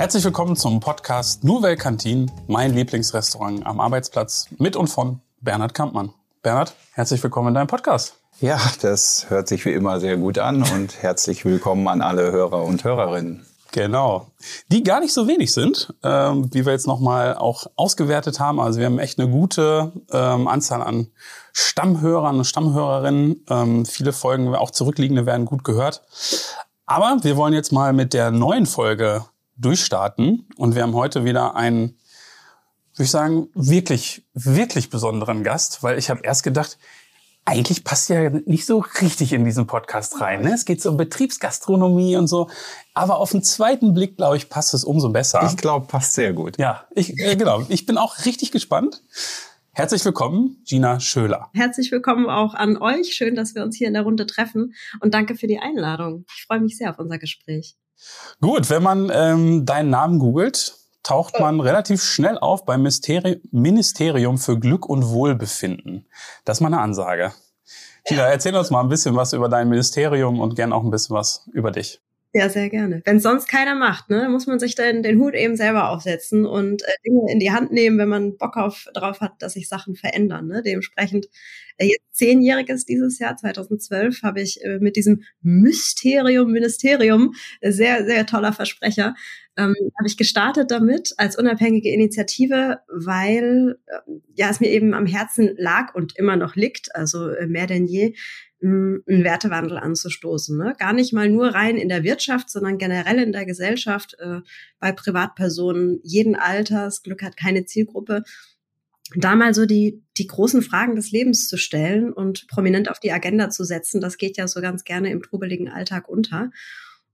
Herzlich willkommen zum Podcast Nouvelle Cantin, mein Lieblingsrestaurant am Arbeitsplatz mit und von Bernhard Kampmann. Bernhard, herzlich willkommen in deinem Podcast. Ja, das hört sich wie immer sehr gut an und herzlich willkommen an alle Hörer und Hörerinnen. Genau. Die gar nicht so wenig sind, ähm, wie wir jetzt nochmal auch ausgewertet haben. Also wir haben echt eine gute ähm, Anzahl an Stammhörern und Stammhörerinnen. Ähm, viele Folgen, auch zurückliegende, werden gut gehört. Aber wir wollen jetzt mal mit der neuen Folge durchstarten. Und wir haben heute wieder einen, würde ich sagen, wirklich, wirklich besonderen Gast, weil ich habe erst gedacht, eigentlich passt ja nicht so richtig in diesen Podcast rein. Ne? Es geht so um Betriebsgastronomie und so. Aber auf den zweiten Blick, glaube ich, passt es umso besser. Ich glaube, passt sehr gut. Ja, ich, äh, genau. Ich bin auch richtig gespannt. Herzlich willkommen, Gina Schöler. Herzlich willkommen auch an euch. Schön, dass wir uns hier in der Runde treffen. Und danke für die Einladung. Ich freue mich sehr auf unser Gespräch. Gut, wenn man ähm, deinen Namen googelt, taucht man relativ schnell auf beim Mysteri Ministerium für Glück und Wohlbefinden. Das ist meine Ansage. Tina, erzähl uns mal ein bisschen was über dein Ministerium und gern auch ein bisschen was über dich. Ja, sehr gerne. Wenn sonst keiner macht, ne, muss man sich dann den Hut eben selber aufsetzen und äh, Dinge in die Hand nehmen, wenn man Bock auf, drauf hat, dass sich Sachen verändern. Ne? Dementsprechend, äh, jetzt zehnjähriges dieses Jahr, 2012, habe ich äh, mit diesem Mysterium, Ministerium, äh, sehr, sehr toller Versprecher, ähm, habe ich gestartet damit als unabhängige Initiative, weil äh, ja es mir eben am Herzen lag und immer noch liegt, also äh, mehr denn je, einen Wertewandel anzustoßen. Ne? Gar nicht mal nur rein in der Wirtschaft, sondern generell in der Gesellschaft, äh, bei Privatpersonen jeden Alters. Glück hat keine Zielgruppe. Da mal so die, die großen Fragen des Lebens zu stellen und prominent auf die Agenda zu setzen, das geht ja so ganz gerne im trubeligen Alltag unter.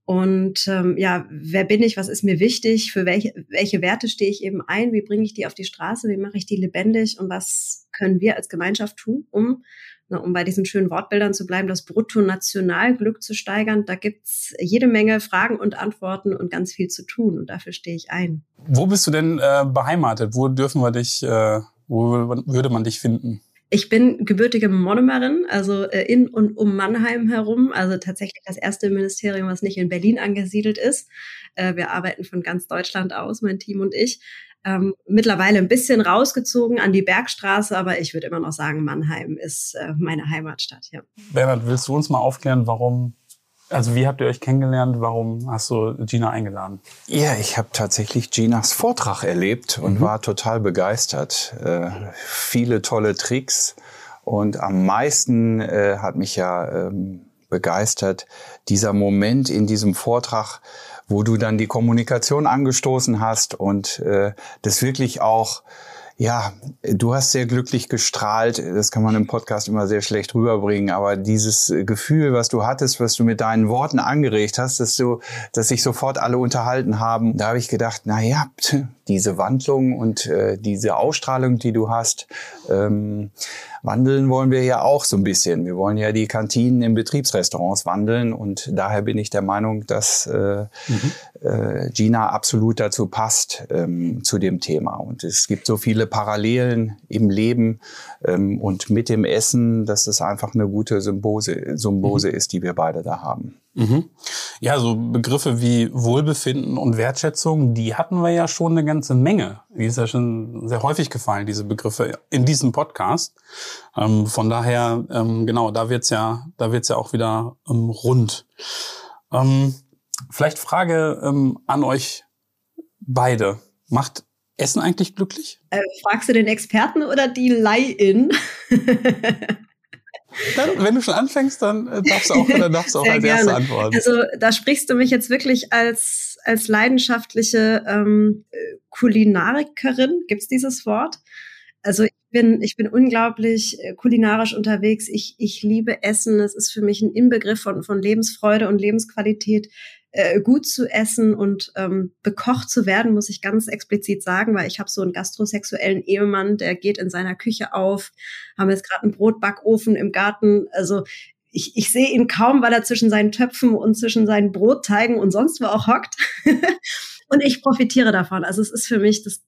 Und ähm, ja, wer bin ich? Was ist mir wichtig? Für welche, welche Werte stehe ich eben ein? Wie bringe ich die auf die Straße? Wie mache ich die lebendig? Und was können wir als Gemeinschaft tun, um um bei diesen schönen Wortbildern zu bleiben, das Bruttonationalglück zu steigern, da gibt's jede Menge Fragen und Antworten und ganz viel zu tun. Und dafür stehe ich ein. Wo bist du denn äh, beheimatet? Wo dürfen wir dich, äh, wo würde man dich finden? Ich bin gebürtige Monomerin, also äh, in und um Mannheim herum, also tatsächlich das erste Ministerium, was nicht in Berlin angesiedelt ist. Äh, wir arbeiten von ganz Deutschland aus, mein Team und ich ähm, mittlerweile ein bisschen rausgezogen an die Bergstraße, aber ich würde immer noch sagen, Mannheim ist äh, meine Heimatstadt. Ja. Bernhard, willst du uns mal aufklären, warum also wie habt ihr euch kennengelernt? Warum hast du Gina eingeladen? Ja, ich habe tatsächlich Ginas Vortrag erlebt und mhm. war total begeistert. Äh, viele tolle Tricks und am meisten äh, hat mich ja ähm, begeistert dieser Moment in diesem Vortrag, wo du dann die Kommunikation angestoßen hast und äh, das wirklich auch ja, du hast sehr glücklich gestrahlt. Das kann man im Podcast immer sehr schlecht rüberbringen. Aber dieses Gefühl, was du hattest, was du mit deinen Worten angeregt hast, dass du, dass sich sofort alle unterhalten haben, da habe ich gedacht, na ja, diese Wandlung und äh, diese Ausstrahlung, die du hast, ähm, wandeln wollen wir ja auch so ein bisschen. Wir wollen ja die Kantinen in Betriebsrestaurants wandeln und daher bin ich der Meinung, dass äh, mhm. äh, Gina absolut dazu passt ähm, zu dem Thema. Und es gibt so viele Parallelen im Leben ähm, und mit dem Essen, dass es einfach eine gute Symbiose, Symbiose mhm. ist, die wir beide da haben. Mhm. Ja, so Begriffe wie Wohlbefinden und Wertschätzung, die hatten wir ja schon eine ganze Menge. Die ist ja schon sehr häufig gefallen, diese Begriffe in diesem Podcast. Ähm, von daher, ähm, genau, da wird's ja, da wird's ja auch wieder ähm, rund. Ähm, vielleicht Frage ähm, an euch beide. Macht Essen eigentlich glücklich? Äh, fragst du den Experten oder die Leih-In? Dann, wenn du schon anfängst, dann äh, darfst du auch, dann darfst du auch als gerne. erste antworten. Also da sprichst du mich jetzt wirklich als, als leidenschaftliche ähm, Kulinarikerin, gibt's dieses Wort? Also ich bin, ich bin unglaublich äh, kulinarisch unterwegs. Ich, ich liebe Essen. Es ist für mich ein Inbegriff von, von Lebensfreude und Lebensqualität äh, gut zu essen und ähm, bekocht zu werden, muss ich ganz explizit sagen, weil ich habe so einen gastrosexuellen Ehemann, der geht in seiner Küche auf, haben jetzt gerade einen Brotbackofen im Garten. Also ich, ich sehe ihn kaum, weil er zwischen seinen Töpfen und zwischen seinen Brotteigen und sonst wo auch hockt. und ich profitiere davon. Also es ist für mich das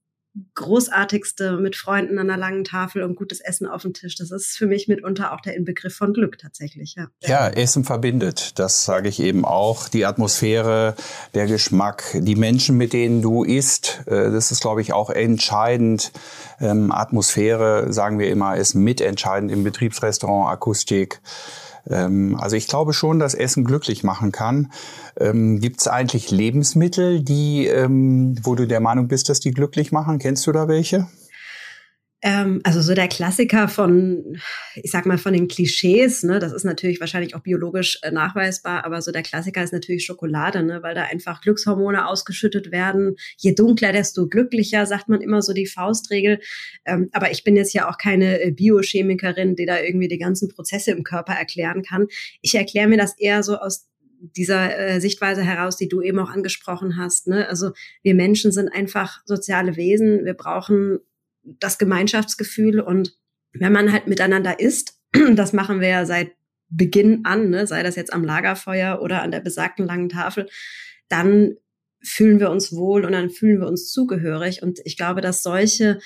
großartigste mit Freunden an einer langen Tafel und gutes Essen auf dem Tisch. Das ist für mich mitunter auch der Inbegriff von Glück tatsächlich. Ja, ja Essen verbindet. Das sage ich eben auch. Die Atmosphäre, der Geschmack, die Menschen, mit denen du isst, äh, das ist, glaube ich, auch entscheidend. Ähm, Atmosphäre, sagen wir immer, ist mitentscheidend im Betriebsrestaurant, Akustik. Ähm, also ich glaube schon, dass Essen glücklich machen kann. Ähm, Gibt es eigentlich Lebensmittel, die, ähm, wo du der Meinung bist, dass die glücklich machen? Kennst du da welche? Ähm, also so der Klassiker von, ich sag mal, von den Klischees, ne, das ist natürlich wahrscheinlich auch biologisch äh, nachweisbar, aber so der Klassiker ist natürlich Schokolade, ne, weil da einfach Glückshormone ausgeschüttet werden. Je dunkler, desto glücklicher, sagt man immer so die Faustregel. Ähm, aber ich bin jetzt ja auch keine äh, Biochemikerin, die da irgendwie die ganzen Prozesse im Körper erklären kann. Ich erkläre mir das eher so aus dieser äh, Sichtweise heraus, die du eben auch angesprochen hast. Ne? Also wir Menschen sind einfach soziale Wesen. Wir brauchen das Gemeinschaftsgefühl und wenn man halt miteinander isst, das machen wir ja seit Beginn an, ne, sei das jetzt am Lagerfeuer oder an der besagten langen Tafel, dann fühlen wir uns wohl und dann fühlen wir uns zugehörig. Und ich glaube, dass solche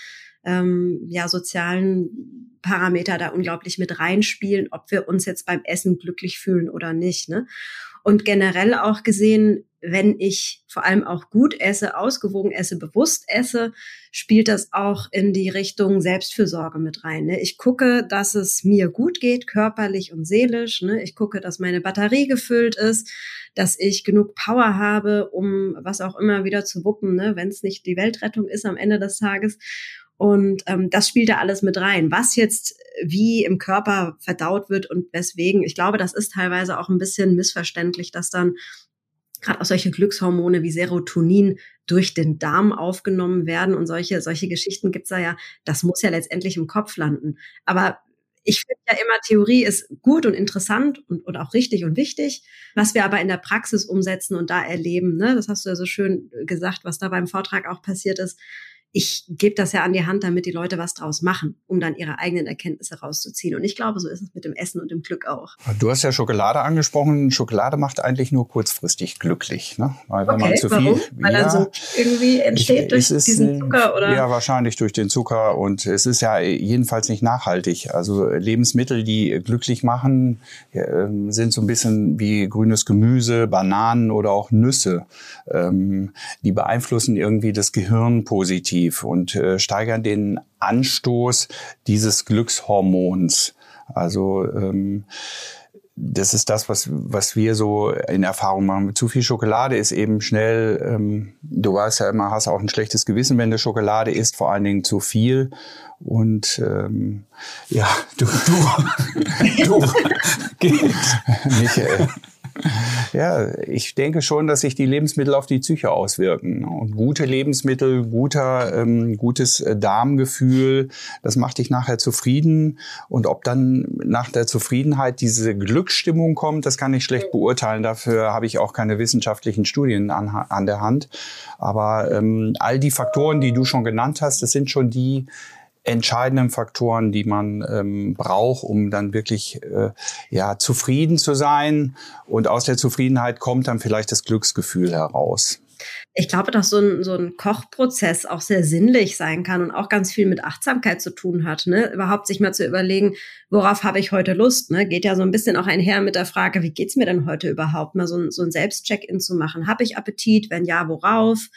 ähm, ja, sozialen Parameter da unglaublich mit reinspielen, ob wir uns jetzt beim Essen glücklich fühlen oder nicht. Ne? Und generell auch gesehen, wenn ich vor allem auch gut esse, ausgewogen esse, bewusst esse, spielt das auch in die Richtung Selbstfürsorge mit rein. Ne? Ich gucke, dass es mir gut geht, körperlich und seelisch. Ne? Ich gucke, dass meine Batterie gefüllt ist, dass ich genug Power habe, um was auch immer wieder zu wuppen, ne? wenn es nicht die Weltrettung ist am Ende des Tages. Und ähm, das spielt da alles mit rein. Was jetzt wie im Körper verdaut wird und weswegen, ich glaube, das ist teilweise auch ein bisschen missverständlich, dass dann gerade auch solche Glückshormone wie Serotonin durch den Darm aufgenommen werden und solche, solche Geschichten gibt's da ja, das muss ja letztendlich im Kopf landen. Aber ich finde ja immer, Theorie ist gut und interessant und, und auch richtig und wichtig. Was wir aber in der Praxis umsetzen und da erleben, ne, das hast du ja so schön gesagt, was da beim Vortrag auch passiert ist, ich gebe das ja an die Hand, damit die Leute was draus machen, um dann ihre eigenen Erkenntnisse rauszuziehen. Und ich glaube, so ist es mit dem Essen und dem Glück auch. Du hast ja Schokolade angesprochen. Schokolade macht eigentlich nur kurzfristig glücklich, ne? Weil wenn okay, man zu warum? viel, weil ja, dann so irgendwie entsteht ich, durch diesen Zucker oder? Ja, wahrscheinlich durch den Zucker und es ist ja jedenfalls nicht nachhaltig. Also Lebensmittel, die glücklich machen, ähm, sind so ein bisschen wie grünes Gemüse, Bananen oder auch Nüsse. Ähm, die beeinflussen irgendwie das Gehirn positiv positiv und äh, steigern den Anstoß dieses Glückshormons. Also ähm, das ist das, was, was wir so in Erfahrung machen. Zu viel Schokolade ist eben schnell, ähm, du weißt ja immer, hast auch ein schlechtes Gewissen, wenn du Schokolade isst, vor allen Dingen zu viel. Und ähm, ja, du, du, du, Michael. Ja, ich denke schon, dass sich die Lebensmittel auf die Psyche auswirken. Und gute Lebensmittel, guter, ähm, gutes äh, Darmgefühl, das macht dich nachher zufrieden. Und ob dann nach der Zufriedenheit diese Glücksstimmung kommt, das kann ich schlecht beurteilen. Dafür habe ich auch keine wissenschaftlichen Studien an, an der Hand. Aber ähm, all die Faktoren, die du schon genannt hast, das sind schon die, entscheidenden Faktoren, die man ähm, braucht, um dann wirklich äh, ja zufrieden zu sein. Und aus der Zufriedenheit kommt dann vielleicht das Glücksgefühl heraus. Ich glaube, dass so ein, so ein Kochprozess auch sehr sinnlich sein kann und auch ganz viel mit Achtsamkeit zu tun hat. Ne? Überhaupt sich mal zu überlegen, worauf habe ich heute Lust? Ne? Geht ja so ein bisschen auch einher mit der Frage, wie geht's mir denn heute überhaupt? Mal so ein, so ein Selbstcheck-in zu machen. Habe ich Appetit? Wenn ja, worauf?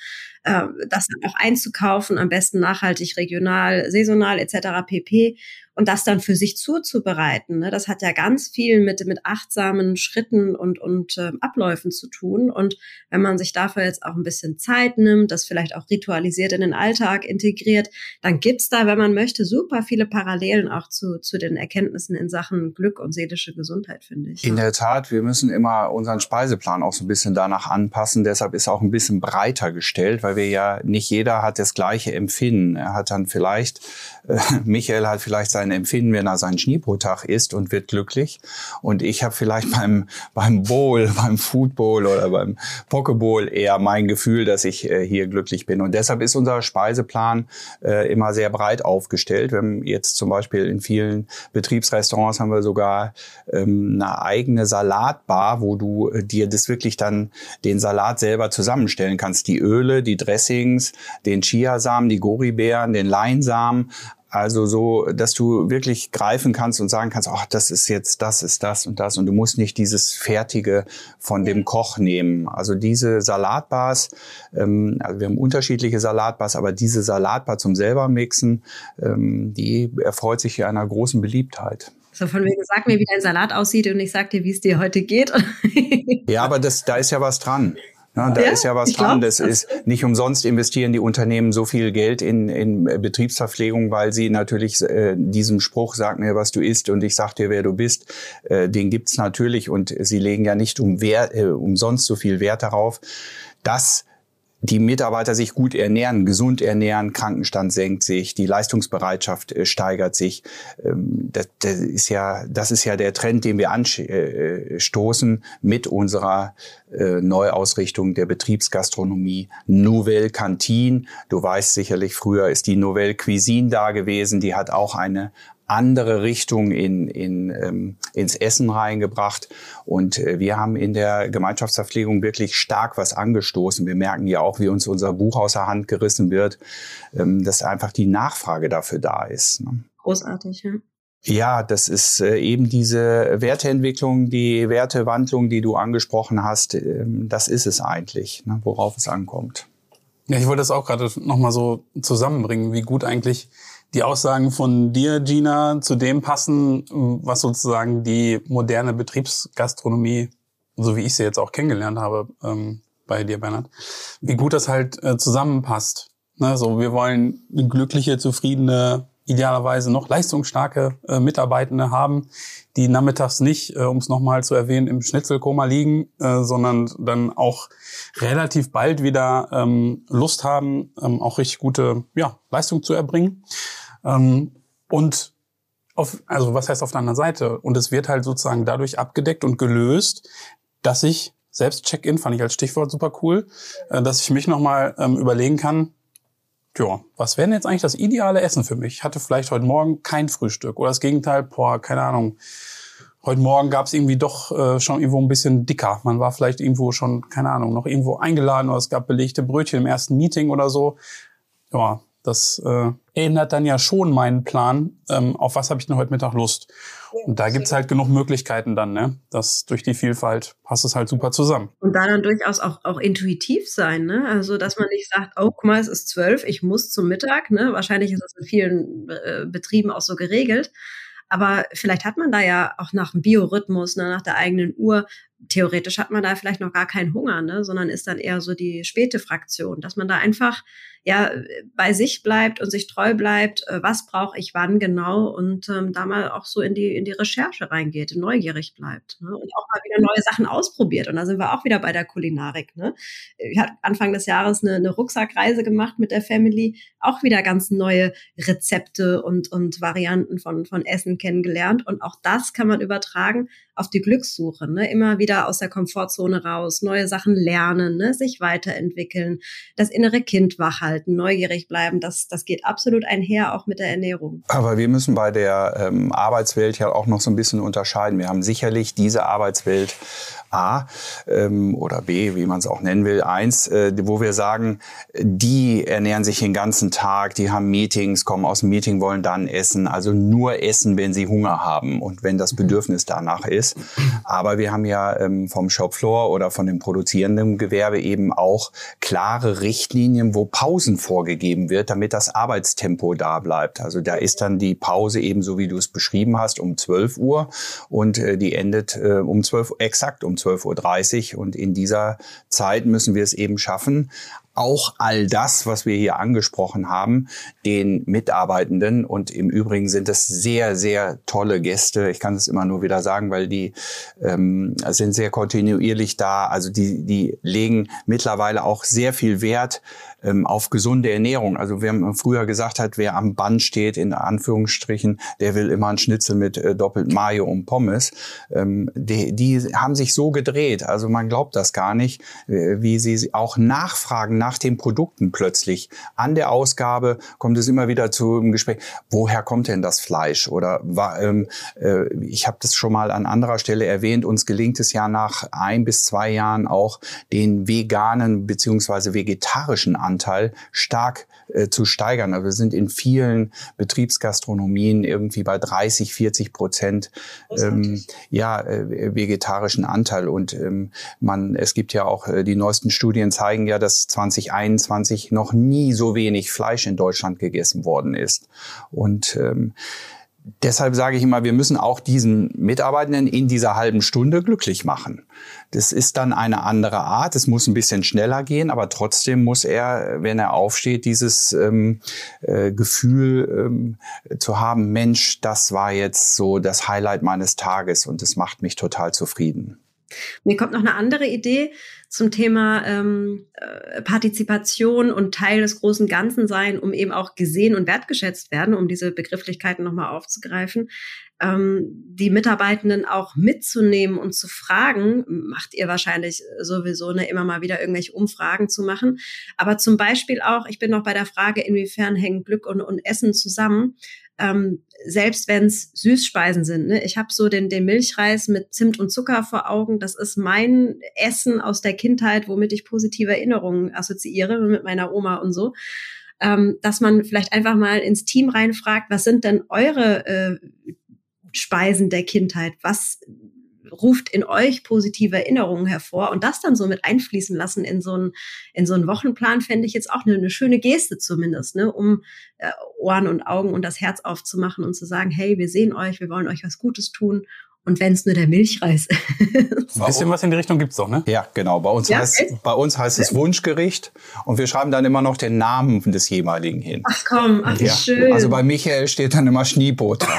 Äh, das dann auch einzukaufen, am besten nachhaltig, regional, saisonal etc. pp und das dann für sich zuzubereiten. Ne? Das hat ja ganz viel mit, mit achtsamen Schritten und, und äh, Abläufen zu tun. Und wenn man sich dafür jetzt auch ein bisschen Zeit nimmt, das vielleicht auch ritualisiert in den Alltag integriert, dann gibt's da, wenn man möchte, super viele Parallelen auch zu, zu den Erkenntnissen in Sachen Glück und seelische Gesundheit, finde ich. In der Tat, wir müssen immer unseren Speiseplan auch so ein bisschen danach anpassen. Deshalb ist auch ein bisschen breiter gestellt, weil wir ja nicht jeder hat das gleiche Empfinden. Er hat dann vielleicht, äh, Michael hat vielleicht sein Empfinden, wenn er seinen Schneebrotag isst und wird glücklich. Und ich habe vielleicht beim, beim Bowl, beim Football oder beim Pokeball eher mein Gefühl, dass ich äh, hier glücklich bin. Und deshalb ist unser Speiseplan äh, immer sehr breit aufgestellt. Wir haben jetzt zum Beispiel in vielen Betriebsrestaurants haben wir sogar ähm, eine eigene Salatbar, wo du äh, dir das wirklich dann den Salat selber zusammenstellen kannst. Die Öle, die Dressings, den Chiasamen, die Goribeeren, den Leinsamen, also so, dass du wirklich greifen kannst und sagen kannst, ach, das ist jetzt, das ist das und das und du musst nicht dieses Fertige von dem Koch nehmen. Also diese Salatbars, ähm, also wir haben unterschiedliche Salatbars, aber diese Salatbar zum selber mixen, ähm, die erfreut sich hier einer großen Beliebtheit. So von wegen, sag mir, wie dein Salat aussieht und ich sag dir, wie es dir heute geht. ja, aber das, da ist ja was dran. Ja, da ja, ist ja was dran. Das ist nicht umsonst investieren die Unternehmen so viel Geld in, in Betriebsverpflegung, weil sie natürlich äh, diesem Spruch, sag mir, was du isst und ich sag dir, wer du bist, äh, den gibt's natürlich und sie legen ja nicht um Wert, äh, umsonst so viel Wert darauf, dass die Mitarbeiter sich gut ernähren, gesund ernähren, Krankenstand senkt sich, die Leistungsbereitschaft äh, steigert sich. Ähm, das, das, ist ja, das ist ja der Trend, den wir anstoßen mit unserer äh, Neuausrichtung der Betriebsgastronomie. Nouvelle Cantine. Du weißt sicherlich, früher ist die Nouvelle Cuisine da gewesen. Die hat auch eine andere Richtung in, in, ähm, ins Essen reingebracht. Und äh, wir haben in der Gemeinschaftsverpflegung wirklich stark was angestoßen. Wir merken ja auch, wie uns unser Buch aus der Hand gerissen wird, ähm, dass einfach die Nachfrage dafür da ist. Ne? Großartig, ja. Ja, das ist äh, eben diese Werteentwicklung, die Wertewandlung, die du angesprochen hast. Ähm, das ist es eigentlich, ne, worauf es ankommt. Ja, ich wollte das auch gerade nochmal so zusammenbringen, wie gut eigentlich die Aussagen von dir, Gina, zu dem passen, was sozusagen die moderne Betriebsgastronomie, so wie ich sie jetzt auch kennengelernt habe, ähm, bei dir, Bernhard, wie gut das halt äh, zusammenpasst. Ne, so, wir wollen glückliche, zufriedene, idealerweise noch leistungsstarke äh, Mitarbeitende haben, die nachmittags nicht, äh, um es nochmal zu erwähnen, im Schnitzelkoma liegen, äh, sondern dann auch relativ bald wieder ähm, Lust haben, ähm, auch richtig gute ja, Leistung zu erbringen. Ähm, und auf, also was heißt auf der anderen Seite? Und es wird halt sozusagen dadurch abgedeckt und gelöst, dass ich selbst Check-in fand ich als Stichwort super cool, äh, dass ich mich nochmal ähm, überlegen kann, ja, was wäre denn jetzt eigentlich das ideale Essen für mich? Ich hatte vielleicht heute Morgen kein Frühstück oder das Gegenteil, boah, keine Ahnung. Heute Morgen gab es irgendwie doch äh, schon irgendwo ein bisschen dicker. Man war vielleicht irgendwo schon, keine Ahnung, noch irgendwo eingeladen oder es gab belegte Brötchen im ersten Meeting oder so. Ja, das äh, erinnert dann ja schon meinen Plan, ähm, auf was habe ich denn heute Mittag Lust. Und da gibt's halt genug Möglichkeiten dann, ne? Das durch die Vielfalt passt es halt super zusammen. Und da dann durchaus auch, auch intuitiv sein, ne? Also dass man nicht sagt, oh, guck mal, es ist zwölf, ich muss zum Mittag, ne? Wahrscheinlich ist das in vielen äh, Betrieben auch so geregelt. Aber vielleicht hat man da ja auch nach dem Biorhythmus, ne, nach der eigenen Uhr theoretisch hat man da vielleicht noch gar keinen Hunger, ne, sondern ist dann eher so die späte Fraktion, dass man da einfach ja bei sich bleibt und sich treu bleibt, äh, was brauche ich wann genau und ähm, da mal auch so in die in die Recherche reingeht, neugierig bleibt ne, und auch mal wieder neue Sachen ausprobiert und da sind wir auch wieder bei der Kulinarik. Ne. Ich habe Anfang des Jahres eine, eine Rucksackreise gemacht mit der Family, auch wieder ganz neue Rezepte und und Varianten von von Essen kennengelernt und auch das kann man übertragen auf die Glückssuche, ne? immer wieder aus der Komfortzone raus, neue Sachen lernen, ne? sich weiterentwickeln, das innere Kind wachhalten, neugierig bleiben, das, das geht absolut einher auch mit der Ernährung. Aber wir müssen bei der ähm, Arbeitswelt ja auch noch so ein bisschen unterscheiden. Wir haben sicherlich diese Arbeitswelt A ähm, oder B, wie man es auch nennen will, eins, äh, wo wir sagen, die ernähren sich den ganzen Tag, die haben Meetings, kommen aus dem Meeting, wollen dann essen, also nur essen, wenn sie Hunger haben und wenn das Bedürfnis danach ist. Aber wir haben ja ähm, vom Shopfloor oder von dem produzierenden Gewerbe eben auch klare Richtlinien, wo Pausen vorgegeben wird, damit das Arbeitstempo da bleibt. Also da ist dann die Pause eben so, wie du es beschrieben hast, um 12 Uhr und äh, die endet äh, um 12 exakt um 12.30 Uhr. Und in dieser Zeit müssen wir es eben schaffen, auch all das, was wir hier angesprochen haben, den Mitarbeitenden und im Übrigen sind es sehr, sehr tolle Gäste. Ich kann es immer nur wieder sagen, weil die ähm, sind sehr kontinuierlich da. Also die, die legen mittlerweile auch sehr viel Wert ähm, auf gesunde Ernährung. Also wer früher gesagt hat, wer am Band steht, in Anführungsstrichen, der will immer ein Schnitzel mit äh, doppelt Mayo und Pommes. Ähm, die, die haben sich so gedreht. Also man glaubt das gar nicht, äh, wie sie auch nachfragen nach den Produkten plötzlich. An der Ausgabe kommt es immer wieder zu einem Gespräch, woher kommt denn das Fleisch? Oder ähm, äh, ich habe das schon mal an anderer Stelle erwähnt, uns gelingt es ja nach ein bis zwei Jahren auch den veganen beziehungsweise vegetarischen Ansatz Fleischanteil stark äh, zu steigern. Also wir sind in vielen Betriebsgastronomien irgendwie bei 30, 40 Prozent ähm, ja, äh, vegetarischen Anteil. Und ähm, man, es gibt ja auch, äh, die neuesten Studien zeigen ja, dass 2021 noch nie so wenig Fleisch in Deutschland gegessen worden ist. Und ähm, deshalb sage ich immer, wir müssen auch diesen Mitarbeitenden in dieser halben Stunde glücklich machen. Das ist dann eine andere Art. Es muss ein bisschen schneller gehen, aber trotzdem muss er, wenn er aufsteht, dieses ähm, äh, Gefühl ähm, zu haben, Mensch, das war jetzt so das Highlight meines Tages und es macht mich total zufrieden. Mir kommt noch eine andere Idee zum Thema ähm, äh, Partizipation und Teil des großen Ganzen sein, um eben auch gesehen und wertgeschätzt werden, um diese Begrifflichkeiten nochmal aufzugreifen. Ähm, die Mitarbeitenden auch mitzunehmen und zu fragen, macht ihr wahrscheinlich sowieso ne, immer mal wieder irgendwelche Umfragen zu machen. Aber zum Beispiel auch, ich bin noch bei der Frage, inwiefern hängen Glück und, und Essen zusammen ähm, selbst wenn es Süßspeisen sind. Ne? Ich habe so den, den Milchreis mit Zimt und Zucker vor Augen. Das ist mein Essen aus der Kindheit, womit ich positive Erinnerungen assoziiere mit meiner Oma und so. Ähm, dass man vielleicht einfach mal ins Team reinfragt, was sind denn eure äh, Speisen der Kindheit? Was ruft in euch positive Erinnerungen hervor und das dann so mit einfließen lassen in so einen, in so einen Wochenplan, fände ich jetzt auch eine, eine schöne Geste zumindest, ne, um äh, Ohren und Augen und das Herz aufzumachen und zu sagen, hey, wir sehen euch, wir wollen euch was Gutes tun und wenn es nur der Milchreis ist. Ein bisschen was in die Richtung gibt's doch, ne? Ja, genau. Bei uns, ja, heißt, bei uns heißt es Wunschgericht und wir schreiben dann immer noch den Namen des jeweiligen hin. Ach komm, ach ja. schön. Also bei Michael steht dann immer Schneebrot.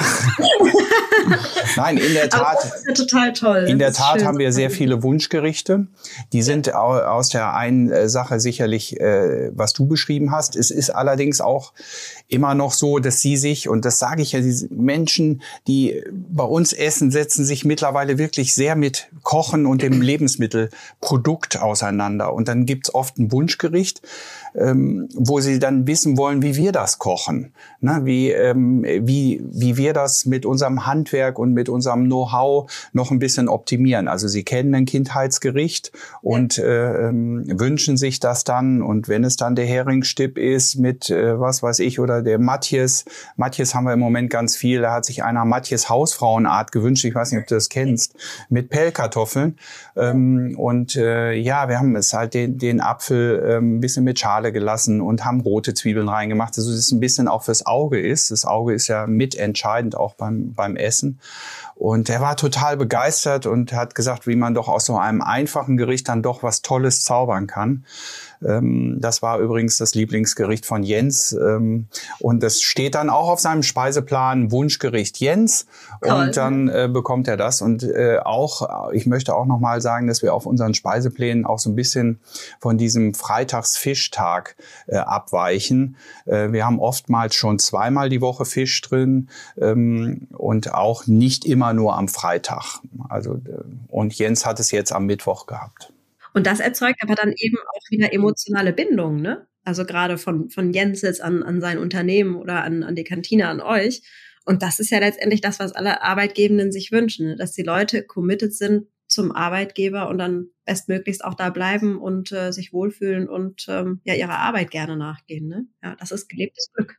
Nein, in der Tat. das ist ja total toll. In der Tat haben wir sehr viele Wunschgerichte. Die sind aus der einen äh, Sache sicherlich, äh, was du beschrieben hast. Es ist allerdings auch immer noch so, dass sie sich, und das sage ich ja, diese Menschen, die bei uns essen, setzen sich mittlerweile wirklich sehr mit Kochen und dem Lebensmittelprodukt auseinander. Und dann gibt's oft ein Wunschgericht, ähm, wo sie dann wissen wollen, wie wir das kochen, ne? wie, ähm, wie, wie wir das mit unserem Handwerk und mit unserem Know-how noch ein bisschen optimieren. Also sie kennen ein Kindheitsgericht und äh, ähm, wünschen sich das dann und wenn es dann der Heringsstipp ist mit äh, was weiß ich oder der Matthias, Matthias haben wir im Moment ganz viel, da hat sich einer Matthias Hausfrauenart gewünscht, ich weiß nicht, ob du das kennst, mit Pellkartoffeln ähm, und äh, ja, wir haben es halt den, den Apfel ähm, ein bisschen mit Schale Schale gelassen und haben rote Zwiebeln reingemacht, also das ein bisschen auch fürs Auge ist. Das Auge ist ja mitentscheidend auch beim, beim Essen. Und er war total begeistert und hat gesagt, wie man doch aus so einem einfachen Gericht dann doch was Tolles zaubern kann. Ähm, das war übrigens das Lieblingsgericht von Jens. Ähm, und das steht dann auch auf seinem Speiseplan Wunschgericht Jens. Toll. Und dann äh, bekommt er das. Und äh, auch, ich möchte auch nochmal sagen, dass wir auf unseren Speiseplänen auch so ein bisschen von diesem Freitagsfischtag äh, abweichen. Äh, wir haben oftmals schon zweimal die Woche Fisch drin ähm, und auch nicht immer nur am Freitag. Also, äh, und Jens hat es jetzt am Mittwoch gehabt. Und das erzeugt aber dann eben auch wieder emotionale Bindungen, ne? Also gerade von, von Jens jetzt an, an sein Unternehmen oder an, an die Kantine, an euch. Und das ist ja letztendlich das, was alle Arbeitgebenden sich wünschen, ne? dass die Leute committed sind zum Arbeitgeber und dann bestmöglichst auch da bleiben und äh, sich wohlfühlen und ähm, ja ihrer Arbeit gerne nachgehen. Ne? Ja, das ist gelebtes Glück.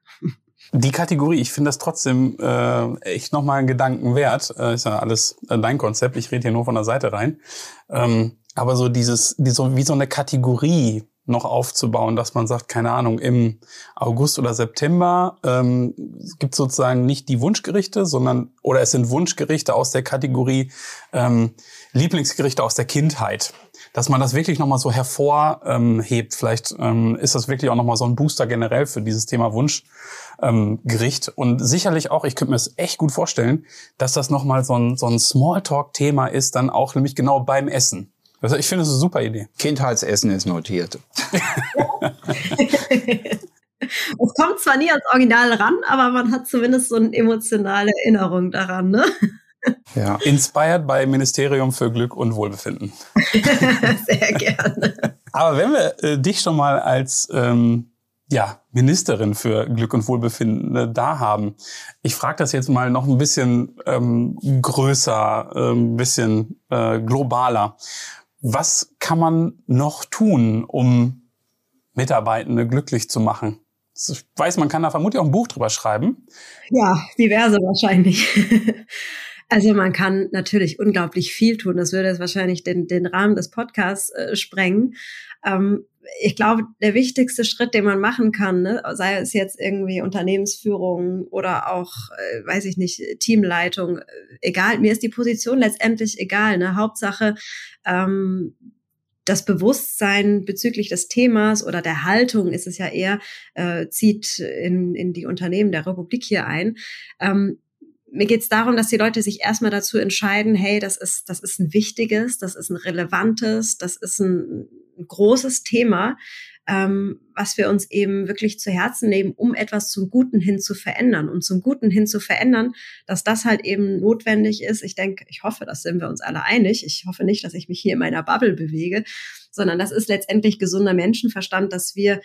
Die Kategorie, ich finde das trotzdem äh, echt nochmal einen Gedanken wert. Äh, ist ja alles äh, dein Konzept. Ich rede hier nur von der Seite rein. Ähm, aber so dieses, die so, wie so eine Kategorie noch aufzubauen, dass man sagt, keine Ahnung, im August oder September ähm, gibt sozusagen nicht die Wunschgerichte, sondern oder es sind Wunschgerichte aus der Kategorie ähm, Lieblingsgerichte aus der Kindheit. Dass man das wirklich nochmal so hervorhebt. Ähm, Vielleicht ähm, ist das wirklich auch nochmal so ein Booster generell für dieses Thema Wunschgericht. Ähm, Und sicherlich auch, ich könnte mir das echt gut vorstellen, dass das nochmal so ein, so ein Smalltalk-Thema ist, dann auch nämlich genau beim Essen. Also ich finde es eine super Idee. Kindheitsessen ist notiert. Es kommt zwar nie ans Original ran, aber man hat zumindest so eine emotionale Erinnerung daran, ne? Ja. Inspired by Ministerium für Glück und Wohlbefinden. Sehr gerne. Aber wenn wir äh, dich schon mal als ähm, ja, Ministerin für Glück und Wohlbefinden äh, da haben, ich frage das jetzt mal noch ein bisschen ähm, größer, äh, ein bisschen äh, globaler. Was kann man noch tun, um Mitarbeitende glücklich zu machen? Ich weiß, man kann da vermutlich auch ein Buch drüber schreiben. Ja, diverse wahrscheinlich. Also man kann natürlich unglaublich viel tun. Das würde jetzt wahrscheinlich den, den Rahmen des Podcasts äh, sprengen. Ähm, ich glaube, der wichtigste Schritt, den man machen kann, ne, sei es jetzt irgendwie Unternehmensführung oder auch, äh, weiß ich nicht, Teamleitung, äh, egal, mir ist die Position letztendlich egal. Ne? Hauptsache, ähm, das Bewusstsein bezüglich des Themas oder der Haltung ist es ja eher, äh, zieht in, in die Unternehmen der Republik hier ein. Ähm, mir geht es darum, dass die Leute sich erstmal dazu entscheiden, hey, das ist, das ist ein wichtiges, das ist ein relevantes, das ist ein, ein großes Thema, ähm, was wir uns eben wirklich zu Herzen nehmen, um etwas zum Guten hin zu verändern. Und zum Guten hin zu verändern, dass das halt eben notwendig ist. Ich denke, ich hoffe, das sind wir uns alle einig. Ich hoffe nicht, dass ich mich hier in meiner Bubble bewege, sondern das ist letztendlich gesunder Menschenverstand, dass wir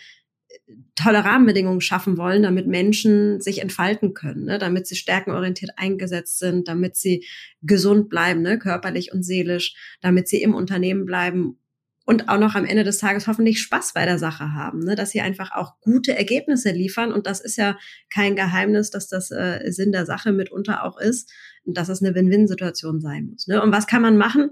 tolle Rahmenbedingungen schaffen wollen, damit Menschen sich entfalten können, ne? damit sie stärkenorientiert eingesetzt sind, damit sie gesund bleiben, ne? körperlich und seelisch, damit sie im Unternehmen bleiben und auch noch am Ende des Tages hoffentlich Spaß bei der Sache haben, ne? dass sie einfach auch gute Ergebnisse liefern. Und das ist ja kein Geheimnis, dass das äh, Sinn der Sache mitunter auch ist und dass es eine Win-Win-Situation sein muss. Ne? Und was kann man machen?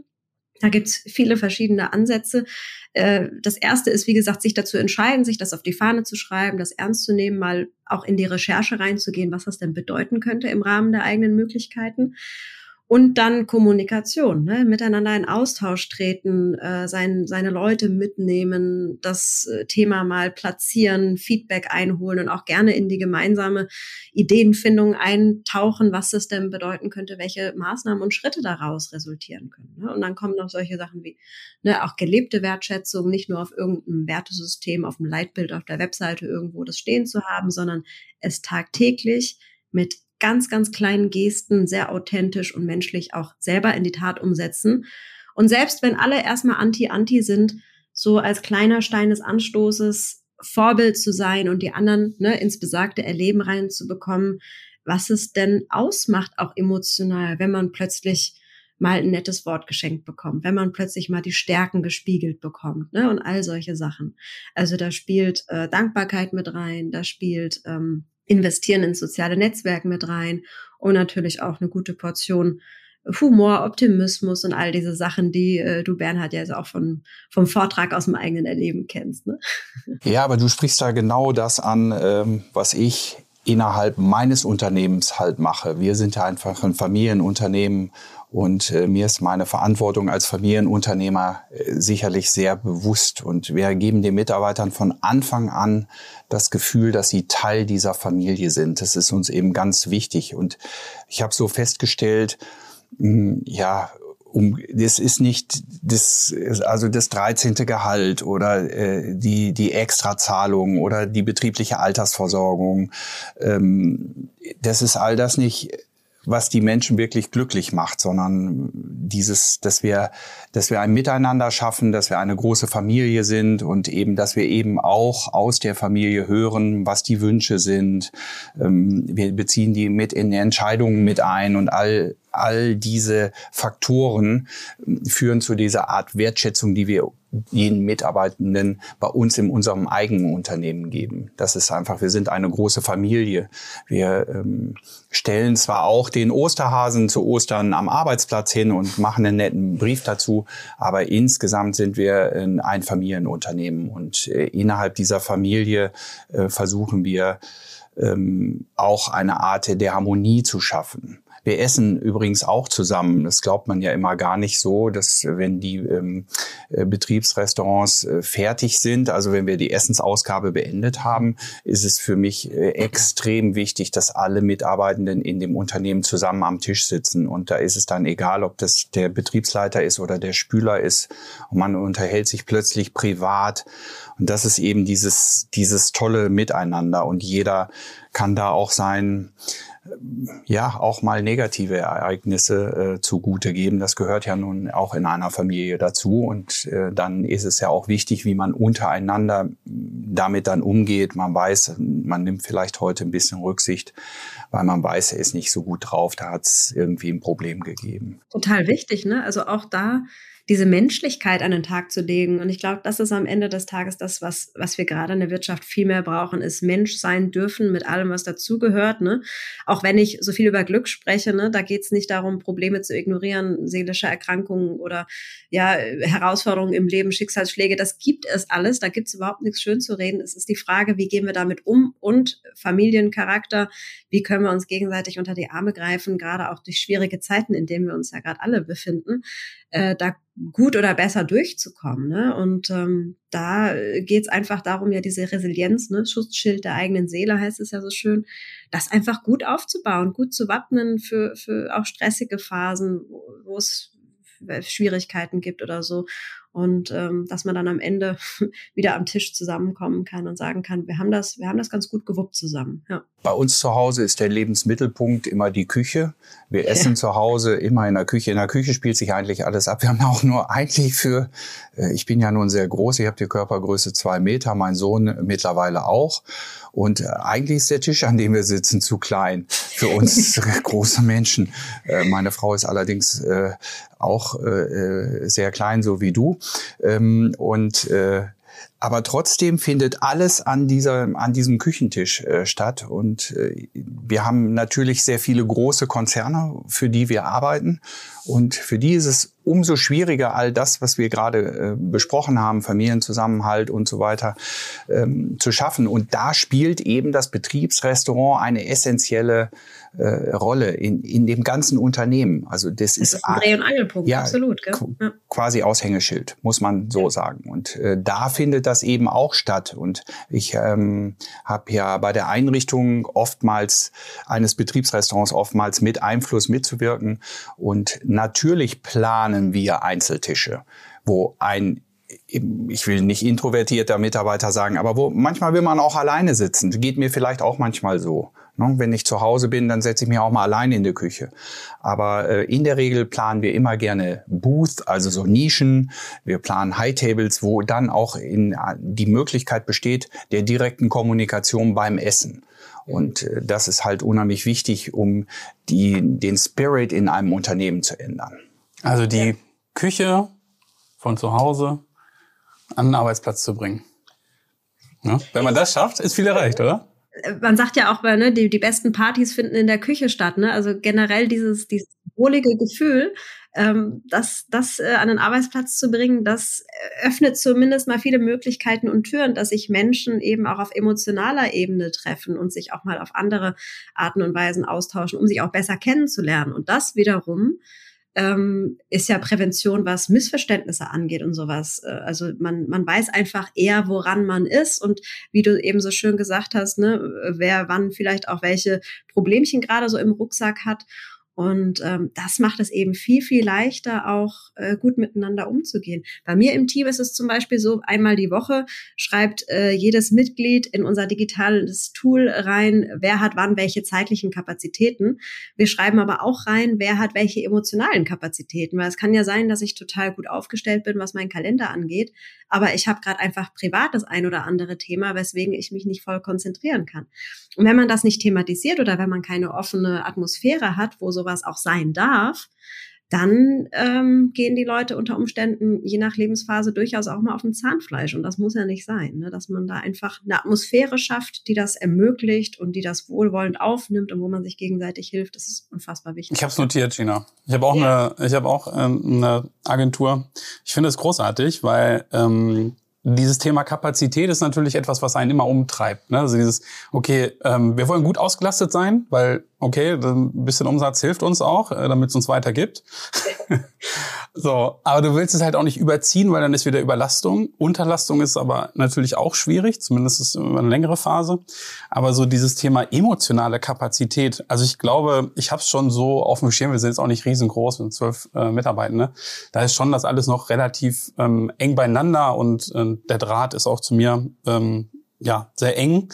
Da gibt's viele verschiedene Ansätze. Äh, das erste ist, wie gesagt, sich dazu entscheiden, sich das auf die Fahne zu schreiben, das ernst zu nehmen, mal auch in die Recherche reinzugehen, was das denn bedeuten könnte im Rahmen der eigenen Möglichkeiten. Und dann Kommunikation, ne? miteinander in Austausch treten, äh, sein, seine Leute mitnehmen, das äh, Thema mal platzieren, Feedback einholen und auch gerne in die gemeinsame Ideenfindung eintauchen, was es denn bedeuten könnte, welche Maßnahmen und Schritte daraus resultieren können. Ne? Und dann kommen noch solche Sachen wie ne, auch gelebte Wertschätzung, nicht nur auf irgendeinem Wertesystem, auf dem Leitbild auf der Webseite irgendwo das stehen zu haben, sondern es tagtäglich mit ganz, ganz kleinen Gesten sehr authentisch und menschlich auch selber in die Tat umsetzen. Und selbst wenn alle erstmal anti-anti sind, so als kleiner Stein des Anstoßes Vorbild zu sein und die anderen ne, ins besagte Erleben reinzubekommen, was es denn ausmacht, auch emotional, wenn man plötzlich mal ein nettes Wort geschenkt bekommt, wenn man plötzlich mal die Stärken gespiegelt bekommt, ne, und all solche Sachen. Also da spielt äh, Dankbarkeit mit rein, da spielt ähm, investieren in soziale Netzwerke mit rein und natürlich auch eine gute Portion Humor, Optimismus und all diese Sachen, die äh, du Bernhard ja auch von, vom Vortrag aus dem eigenen Erleben kennst. Ne? Ja, aber du sprichst da genau das an, ähm, was ich innerhalb meines Unternehmens halt mache. Wir sind ja einfach ein Familienunternehmen und äh, mir ist meine Verantwortung als Familienunternehmer äh, sicherlich sehr bewusst. Und wir geben den Mitarbeitern von Anfang an das Gefühl, dass sie Teil dieser Familie sind. Das ist uns eben ganz wichtig. Und ich habe so festgestellt, mh, hm, ja, um, das ist nicht das, also das 13. Gehalt oder äh, die, die Extrazahlung oder die betriebliche Altersversorgung. Ähm, das ist all das nicht was die Menschen wirklich glücklich macht, sondern dieses, dass wir, dass wir ein Miteinander schaffen, dass wir eine große Familie sind und eben, dass wir eben auch aus der Familie hören, was die Wünsche sind. Ähm, wir beziehen die mit in Entscheidungen mit ein und all, all diese Faktoren führen zu dieser Art Wertschätzung, die wir jeden Mitarbeitenden bei uns in unserem eigenen Unternehmen geben. Das ist einfach, wir sind eine große Familie. Wir ähm, stellen zwar auch den Osterhasen zu Ostern am Arbeitsplatz hin und machen einen netten Brief dazu, aber insgesamt sind wir ein Familienunternehmen und äh, innerhalb dieser Familie äh, versuchen wir ähm, auch eine Art der Harmonie zu schaffen. Wir essen übrigens auch zusammen. Das glaubt man ja immer gar nicht so, dass wenn die ähm, äh, Betriebsrestaurants äh, fertig sind, also wenn wir die Essensausgabe beendet haben, ist es für mich äh, extrem wichtig, dass alle Mitarbeitenden in dem Unternehmen zusammen am Tisch sitzen. Und da ist es dann egal, ob das der Betriebsleiter ist oder der Spüler ist. Und man unterhält sich plötzlich privat. Und das ist eben dieses, dieses tolle Miteinander. Und jeder kann da auch sein, ja auch mal negative Ereignisse äh, zugute geben. Das gehört ja nun auch in einer Familie dazu. Und äh, dann ist es ja auch wichtig, wie man untereinander damit dann umgeht. Man weiß, man nimmt vielleicht heute ein bisschen Rücksicht, weil man weiß, er ist nicht so gut drauf. Da hat es irgendwie ein Problem gegeben. Total wichtig, ne? Also auch da diese Menschlichkeit an den Tag zu legen. Und ich glaube, das ist am Ende des Tages das, was, was wir gerade in der Wirtschaft viel mehr brauchen, ist Mensch sein dürfen mit allem, was dazugehört. Ne? Auch wenn ich so viel über Glück spreche, ne, da geht es nicht darum, Probleme zu ignorieren, seelische Erkrankungen oder ja, Herausforderungen im Leben, Schicksalsschläge. Das gibt es alles. Da gibt es überhaupt nichts schön zu reden. Es ist die Frage, wie gehen wir damit um und Familiencharakter, wie können wir uns gegenseitig unter die Arme greifen, gerade auch durch schwierige Zeiten, in denen wir uns ja gerade alle befinden, äh, da gut oder besser durchzukommen. Ne? Und ähm, da geht es einfach darum, ja diese Resilienz, ne? Schutzschild der eigenen Seele heißt es ja so schön, das einfach gut aufzubauen, gut zu wappnen für, für auch stressige Phasen, wo es Schwierigkeiten gibt oder so und ähm, dass man dann am Ende wieder am Tisch zusammenkommen kann und sagen kann, wir haben das, wir haben das ganz gut gewuppt zusammen. Ja. Bei uns zu Hause ist der Lebensmittelpunkt immer die Küche. Wir essen ja. zu Hause immer in der Küche. In der Küche spielt sich eigentlich alles ab. Wir haben auch nur eigentlich für, äh, ich bin ja nun sehr groß, ich habe die Körpergröße zwei Meter, mein Sohn mittlerweile auch. Und äh, eigentlich ist der Tisch, an dem wir sitzen, zu klein für uns große Menschen. Äh, meine Frau ist allerdings auch sehr klein, so wie du. Ähm, und aber trotzdem findet alles an dieser, an diesem Küchentisch äh, statt. Und äh, wir haben natürlich sehr viele große Konzerne, für die wir arbeiten. Und für die ist es umso schwieriger, all das, was wir gerade äh, besprochen haben, Familienzusammenhalt und so weiter, ähm, zu schaffen. Und da spielt eben das Betriebsrestaurant eine essentielle äh, Rolle in, in dem ganzen Unternehmen. Also das, das ist, ist ein Dreh- und Angelpunkt, ja, absolut. Gell? Ja. Quasi Aushängeschild, muss man so ja. sagen. Und äh, da findet das eben auch statt. Und ich ähm, habe ja bei der Einrichtung oftmals eines Betriebsrestaurants oftmals mit Einfluss mitzuwirken. Und natürlich planen wir Einzeltische, wo ein ich will nicht introvertierter Mitarbeiter sagen, aber wo manchmal will man auch alleine sitzen. Geht mir vielleicht auch manchmal so. Ne? Wenn ich zu Hause bin, dann setze ich mich auch mal alleine in die Küche. Aber äh, in der Regel planen wir immer gerne Booth, also so Nischen. Wir planen High Tables, wo dann auch in, äh, die Möglichkeit besteht der direkten Kommunikation beim Essen. Und äh, das ist halt unheimlich wichtig, um die, den Spirit in einem Unternehmen zu ändern. Also die Küche von zu Hause an den Arbeitsplatz zu bringen. Ja? Wenn man das schafft, ist viel erreicht, oder? Man sagt ja auch, ne, die, die besten Partys finden in der Küche statt. Ne? Also generell dieses, dieses wohlige Gefühl, ähm, das, das äh, an den Arbeitsplatz zu bringen, das öffnet zumindest mal viele Möglichkeiten und Türen, dass sich Menschen eben auch auf emotionaler Ebene treffen und sich auch mal auf andere Arten und Weisen austauschen, um sich auch besser kennenzulernen. Und das wiederum ähm, ist ja Prävention, was Missverständnisse angeht und sowas. Äh, also man, man weiß einfach eher, woran man ist und wie du eben so schön gesagt hast, ne, wer wann vielleicht auch welche Problemchen gerade so im Rucksack hat. Und ähm, das macht es eben viel, viel leichter, auch äh, gut miteinander umzugehen. Bei mir im Team ist es zum Beispiel so, einmal die Woche schreibt äh, jedes Mitglied in unser digitales Tool rein, wer hat wann welche zeitlichen Kapazitäten. Wir schreiben aber auch rein, wer hat welche emotionalen Kapazitäten. Weil es kann ja sein, dass ich total gut aufgestellt bin, was meinen Kalender angeht, aber ich habe gerade einfach privat das ein oder andere Thema, weswegen ich mich nicht voll konzentrieren kann. Und wenn man das nicht thematisiert oder wenn man keine offene Atmosphäre hat, wo sowas sowas auch sein darf, dann ähm, gehen die Leute unter Umständen je nach Lebensphase durchaus auch mal auf ein Zahnfleisch. Und das muss ja nicht sein, ne? dass man da einfach eine Atmosphäre schafft, die das ermöglicht und die das wohlwollend aufnimmt und wo man sich gegenseitig hilft. Das ist unfassbar wichtig. Ich habe es notiert, Gina. Ich habe auch, ja. eine, ich hab auch ähm, eine Agentur. Ich finde es großartig, weil ähm, dieses Thema Kapazität ist natürlich etwas, was einen immer umtreibt. Ne? Also dieses, okay, ähm, wir wollen gut ausgelastet sein, weil, okay, ein bisschen Umsatz hilft uns auch, äh, damit es uns weiter gibt. So, aber du willst es halt auch nicht überziehen, weil dann ist wieder Überlastung. Unterlastung ist aber natürlich auch schwierig, zumindest ist über eine längere Phase. Aber so dieses Thema emotionale Kapazität, also ich glaube, ich habe es schon so auf dem Schirm, wir sind jetzt auch nicht riesengroß mit zwölf äh, Mitarbeitern, ne? da ist schon das alles noch relativ ähm, eng beieinander und äh, der Draht ist auch zu mir ähm, ja sehr eng.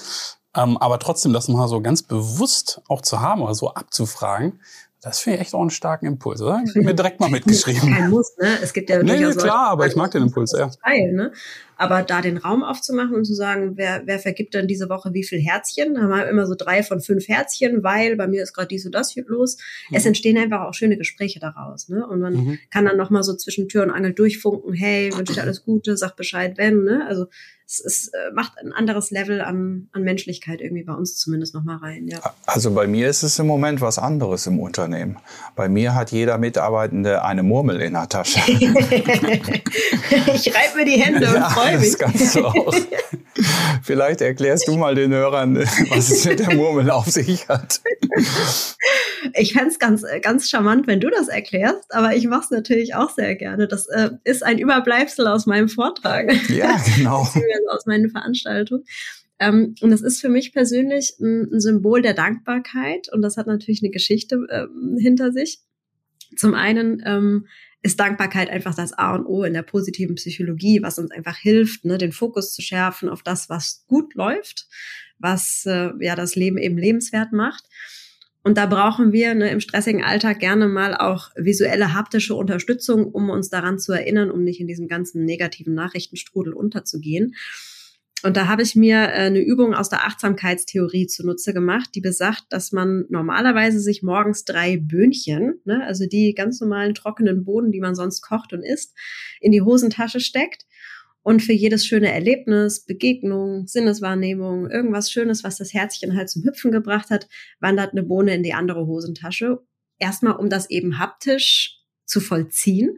Ähm, aber trotzdem das mal so ganz bewusst auch zu haben oder so abzufragen, Das finde ich echt auch einen starken Impuls, oder? Ich mir direkt mal mitgeschrieben. Kein Muss, ne? Es gibt ja nee, nee, klar, aber ich mag den Impuls, ja. Teil, ne? Aber da den Raum aufzumachen und zu sagen, wer, wer vergibt dann diese Woche wie viel Herzchen? Da haben wir immer so drei von fünf Herzchen, weil bei mir ist gerade dies und das los. Mhm. Es entstehen einfach auch schöne Gespräche daraus, ne? Und man mhm. kann dann nochmal so zwischen Tür und Angel durchfunken, hey, wünsche dir alles Gute, sag Bescheid, wenn, ne? Also es, es äh, macht ein anderes Level an, an Menschlichkeit irgendwie bei uns zumindest nochmal rein. Ja. Also bei mir ist es im Moment was anderes im Unternehmen. Bei mir hat jeder Mitarbeitende eine Murmel in der Tasche. ich reibe mir die Hände und freue mich. Das kannst du auch. Vielleicht erklärst du mal den Hörern, was es mit der Murmel auf sich hat. Ich fände es ganz, ganz charmant, wenn du das erklärst, aber ich mache es natürlich auch sehr gerne. Das äh, ist ein Überbleibsel aus meinem Vortrag. Ja, genau. aus meinen Veranstaltungen. Ähm, und das ist für mich persönlich ein, ein, Symbol der Dankbarkeit und das hat natürlich eine Geschichte ähm, hinter sich. Zum einen ähm, ist Dankbarkeit einfach das A und O in der positiven Psychologie, was uns einfach hilft, ne, den Fokus zu schärfen auf das, was gut läuft, was äh, ja das Leben eben lebenswert macht. Und da brauchen wir ne, im stressigen Alltag gerne mal auch visuelle, haptische Unterstützung, um uns daran zu erinnern, um nicht in diesem ganzen negativen Nachrichtenstrudel unterzugehen. Und da habe ich mir äh, eine Übung aus der Achtsamkeitstheorie zunutze gemacht, die besagt, dass man normalerweise sich morgens drei Böhnchen, ne, also die ganz normalen trockenen Bohnen, die man sonst kocht und isst, in die Hosentasche steckt und für jedes schöne Erlebnis, Begegnung, Sinneswahrnehmung, irgendwas Schönes, was das Herzchen halt zum Hüpfen gebracht hat, wandert eine Bohne in die andere Hosentasche. Erstmal, um das eben haptisch zu vollziehen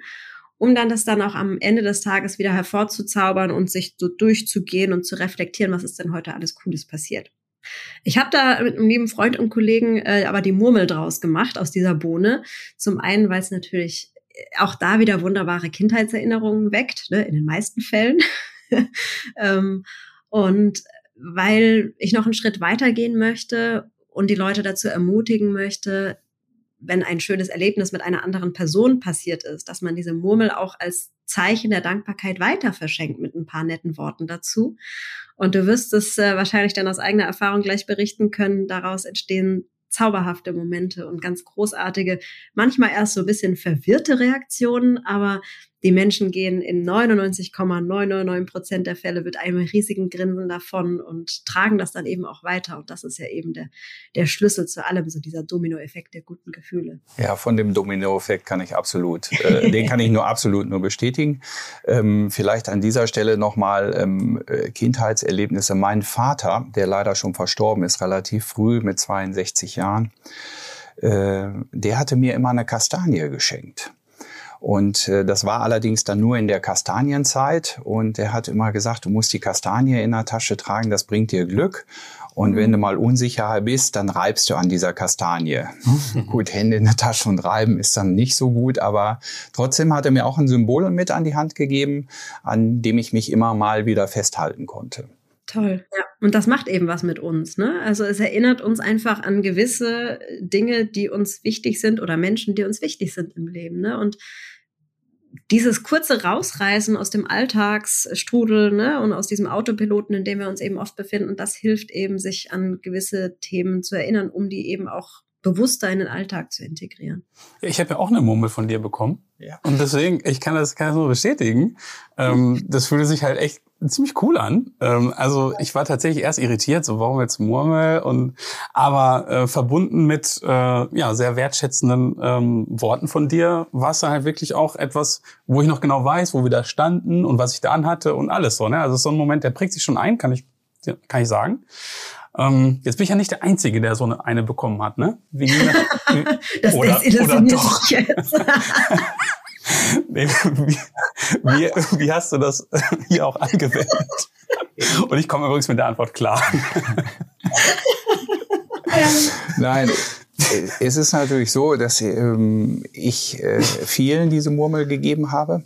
um dann das dann auch am Ende des Tages wieder hervorzuzaubern und sich so durchzugehen und zu reflektieren, was ist denn heute alles Cooles passiert. Ich habe da mit einem lieben Freund und Kollegen äh, aber die Murmel draus gemacht aus dieser Bohne. Zum einen, weil es natürlich auch da wieder wunderbare Kindheitserinnerungen weckt, ne, in den meisten Fällen. ähm, und weil ich noch einen Schritt weitergehen möchte und die Leute dazu ermutigen möchte, wenn ein schönes Erlebnis mit einer anderen Person passiert ist, dass man diese Murmel auch als Zeichen der Dankbarkeit weiter verschenkt mit ein paar netten Worten dazu. Und du wirst es äh, wahrscheinlich dann aus eigener Erfahrung gleich berichten können. Daraus entstehen zauberhafte Momente und ganz großartige, manchmal erst so ein bisschen verwirrte Reaktionen, aber die Menschen gehen in 99,999 Prozent der Fälle mit einem riesigen Grinsen davon und tragen das dann eben auch weiter. Und das ist ja eben der, der Schlüssel zu allem, so dieser Dominoeffekt der guten Gefühle. Ja, von dem Dominoeffekt kann ich absolut, äh, den kann ich nur absolut nur bestätigen. Ähm, vielleicht an dieser Stelle nochmal ähm, äh, Kindheitserlebnisse. Mein Vater, der leider schon verstorben ist, relativ früh mit 62 Jahren, äh, der hatte mir immer eine Kastanie geschenkt. Und äh, das war allerdings dann nur in der Kastanienzeit. Und er hat immer gesagt, du musst die Kastanie in der Tasche tragen, das bringt dir Glück. Und wenn du mal unsicher bist, dann reibst du an dieser Kastanie. gut, Hände in der Tasche und reiben ist dann nicht so gut, aber trotzdem hat er mir auch ein Symbol mit an die Hand gegeben, an dem ich mich immer mal wieder festhalten konnte. Toll, ja. Und das macht eben was mit uns, ne? Also es erinnert uns einfach an gewisse Dinge, die uns wichtig sind oder Menschen, die uns wichtig sind im Leben, ne? Und dieses kurze Rausreißen aus dem Alltagsstrudel ne, und aus diesem Autopiloten, in dem wir uns eben oft befinden, das hilft eben, sich an gewisse Themen zu erinnern, um die eben auch bewusster in den Alltag zu integrieren. Ich habe ja auch eine Murmel von dir bekommen. Ja. Und deswegen, ich kann das, kann das nur bestätigen. Ähm, das fühlte sich halt echt ziemlich cool an. Ähm, also ich war tatsächlich erst irritiert, so warum jetzt Murmel und aber äh, verbunden mit äh, ja sehr wertschätzenden ähm, Worten von dir war es dann halt wirklich auch etwas, wo ich noch genau weiß, wo wir da standen und was ich da anhatte und alles so. Ne? Also so ein Moment, der prägt sich schon ein, kann ich kann ich sagen. Ähm, jetzt bin ich ja nicht der Einzige, der so eine, eine bekommen hat, ne? Wie, wie, das oder, oder doch. Jetzt. nee, wie, wie, wie hast du das hier auch angewendet? Und ich komme übrigens mit der Antwort klar. Nein, es ist natürlich so, dass ähm, ich äh, vielen diese Murmel gegeben habe.